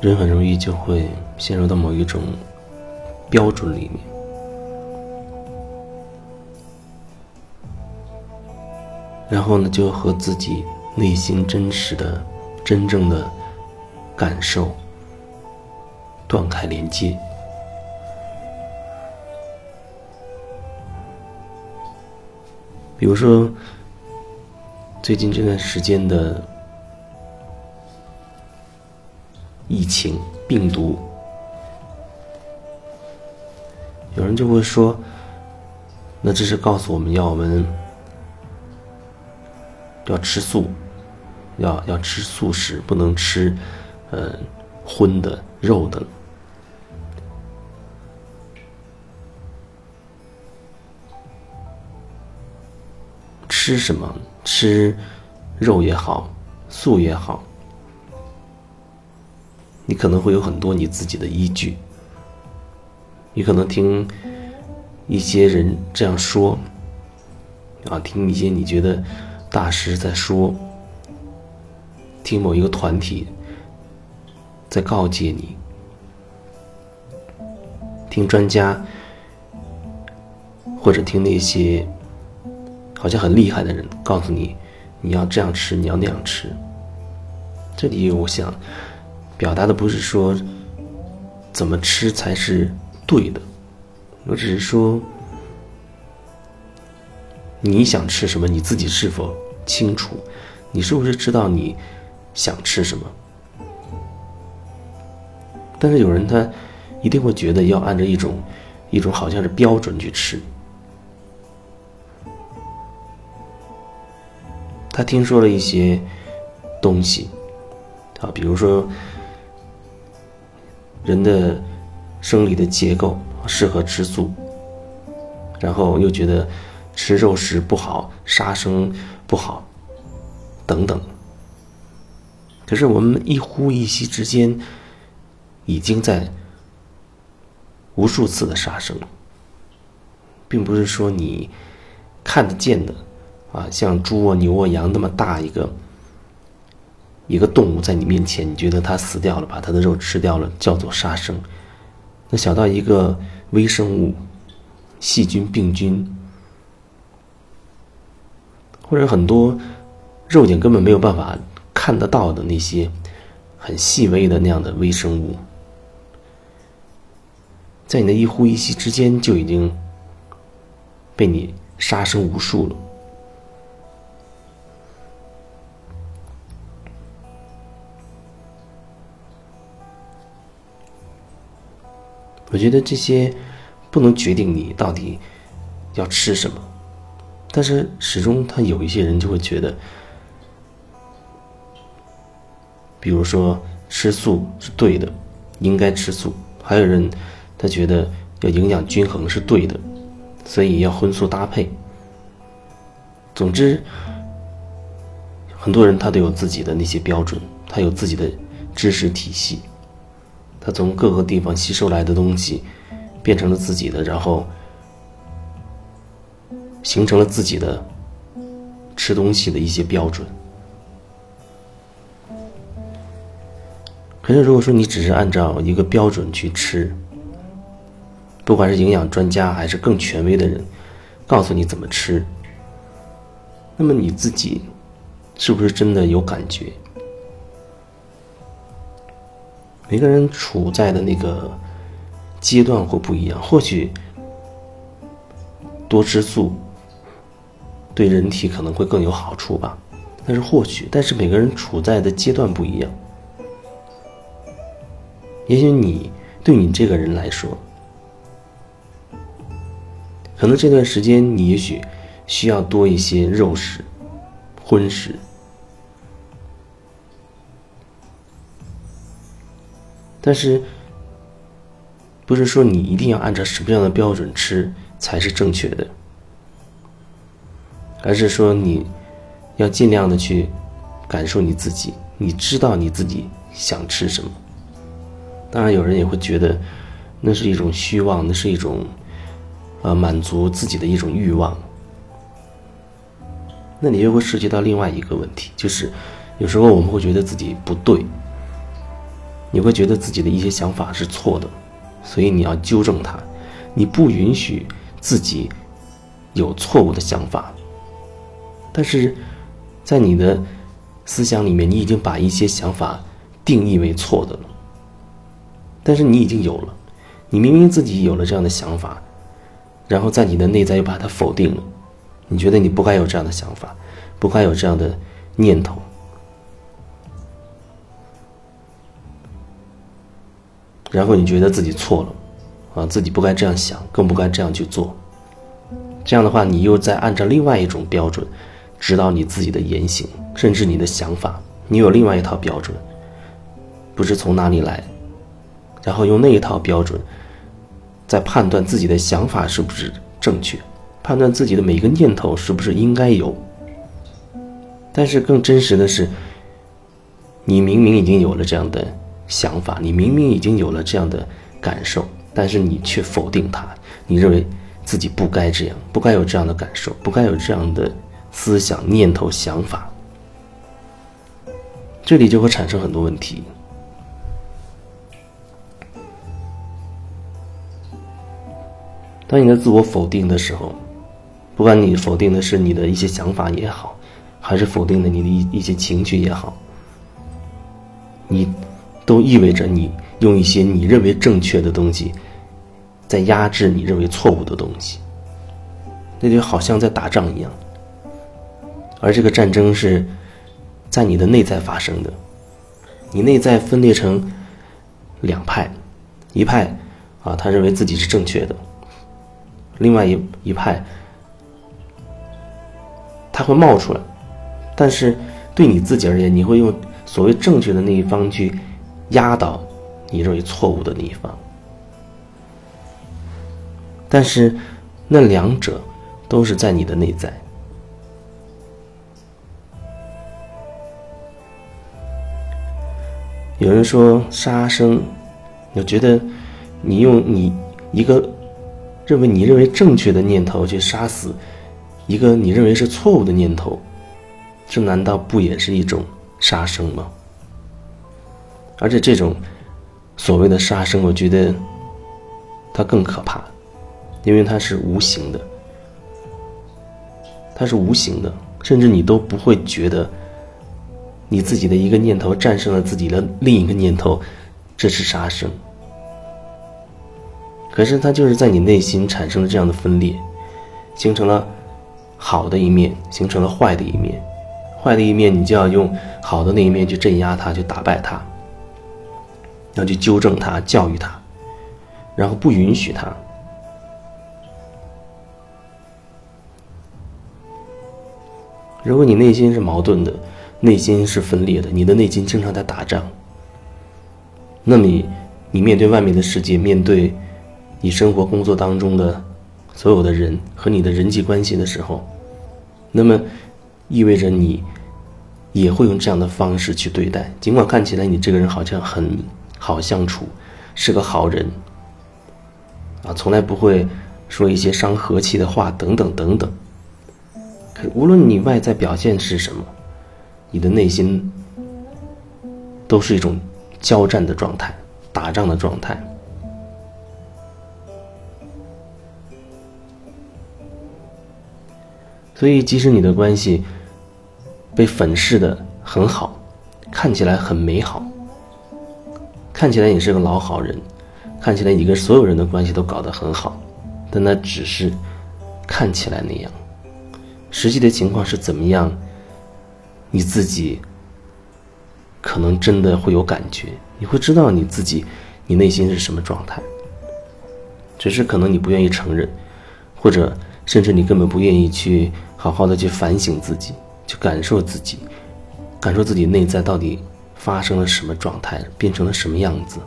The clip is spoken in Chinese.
人很容易就会陷入到某一种标准里面，然后呢，就和自己内心真实的、真正的感受断开连接。比如说，最近这段时间的疫情病毒，有人就会说，那这是告诉我们要我们要吃素，要要吃素食，不能吃呃荤的肉的。吃什么？吃肉也好，素也好，你可能会有很多你自己的依据。你可能听一些人这样说，啊，听一些你觉得大师在说，听某一个团体在告诫你，听专家，或者听那些。好像很厉害的人告诉你，你要这样吃，你要那样吃。这里我想表达的不是说怎么吃才是对的，我只是说你想吃什么，你自己是否清楚？你是不是知道你想吃什么？但是有人他一定会觉得要按照一种一种好像是标准去吃。他听说了一些东西，啊，比如说人的生理的结构适合吃素，然后又觉得吃肉食不好，杀生不好，等等。可是我们一呼一吸之间，已经在无数次的杀生，并不是说你看得见的。啊，像猪啊、牛啊、羊那么大一个一个动物在你面前，你觉得它死掉了，把它的肉吃掉了，叫做杀生。那小到一个微生物、细菌、病菌，或者很多肉眼根本没有办法看得到的那些很细微的那样的微生物，在你的一呼一吸之间，就已经被你杀生无数了。我觉得这些不能决定你到底要吃什么，但是始终他有一些人就会觉得，比如说吃素是对的，应该吃素；还有人他觉得要营养均衡是对的，所以要荤素搭配。总之，很多人他都有自己的那些标准，他有自己的知识体系。他从各个地方吸收来的东西，变成了自己的，然后形成了自己的吃东西的一些标准。可是，如果说你只是按照一个标准去吃，不管是营养专家还是更权威的人告诉你怎么吃，那么你自己是不是真的有感觉？每个人处在的那个阶段会不一样，或许多吃素对人体可能会更有好处吧。但是或许，但是每个人处在的阶段不一样。也许你对你这个人来说，可能这段时间你也许需要多一些肉食、荤食。但是，不是说你一定要按照什么样的标准吃才是正确的，而是说你要尽量的去感受你自己，你知道你自己想吃什么。当然，有人也会觉得那是一种虚妄，那是一种呃满足自己的一种欲望。那你又会涉及到另外一个问题，就是有时候我们会觉得自己不对。你会觉得自己的一些想法是错的，所以你要纠正它，你不允许自己有错误的想法。但是，在你的思想里面，你已经把一些想法定义为错的了。但是你已经有了，你明明自己有了这样的想法，然后在你的内在又把它否定了，你觉得你不该有这样的想法，不该有这样的念头。然后你觉得自己错了，啊，自己不该这样想，更不该这样去做。这样的话，你又在按照另外一种标准指导你自己的言行，甚至你的想法，你有另外一套标准，不知从哪里来，然后用那一套标准，在判断自己的想法是不是正确，判断自己的每一个念头是不是应该有。但是更真实的是，你明明已经有了这样的。想法，你明明已经有了这样的感受，但是你却否定它。你认为自己不该这样，不该有这样的感受，不该有这样的思想、念头、想法。这里就会产生很多问题。当你的自我否定的时候，不管你否定的是你的一些想法也好，还是否定的你的一一些情绪也好，你。都意味着你用一些你认为正确的东西，在压制你认为错误的东西。那就好像在打仗一样，而这个战争是在你的内在发生的。你内在分裂成两派，一派啊，他认为自己是正确的；另外一一派，他会冒出来，但是对你自己而言，你会用所谓正确的那一方去。压倒你认为错误的那一方，但是那两者都是在你的内在。有人说杀生，我觉得你用你一个认为你认为正确的念头去杀死一个你认为是错误的念头，这难道不也是一种杀生吗？而且这种所谓的杀生，我觉得它更可怕，因为它是无形的，它是无形的，甚至你都不会觉得你自己的一个念头战胜了自己的另一个念头，这是杀生。可是它就是在你内心产生了这样的分裂，形成了好的一面，形成了坏的一面，坏的一面你就要用好的那一面去镇压它，去打败它。要去纠正他，教育他，然后不允许他。如果你内心是矛盾的，内心是分裂的，你的内心经常在打仗，那你，你面对外面的世界，面对你生活工作当中的所有的人和你的人际关系的时候，那么意味着你也会用这样的方式去对待，尽管看起来你这个人好像很。好相处，是个好人，啊，从来不会说一些伤和气的话，等等等等。可无论你外在表现是什么，你的内心都是一种交战的状态，打仗的状态。所以，即使你的关系被粉饰的很好，看起来很美好。看起来你是个老好人，看起来你跟所有人的关系都搞得很好，但那只是看起来那样，实际的情况是怎么样？你自己可能真的会有感觉，你会知道你自己，你内心是什么状态。只是可能你不愿意承认，或者甚至你根本不愿意去好好的去反省自己，去感受自己，感受自己内在到底。发生了什么状态，变成了什么样子？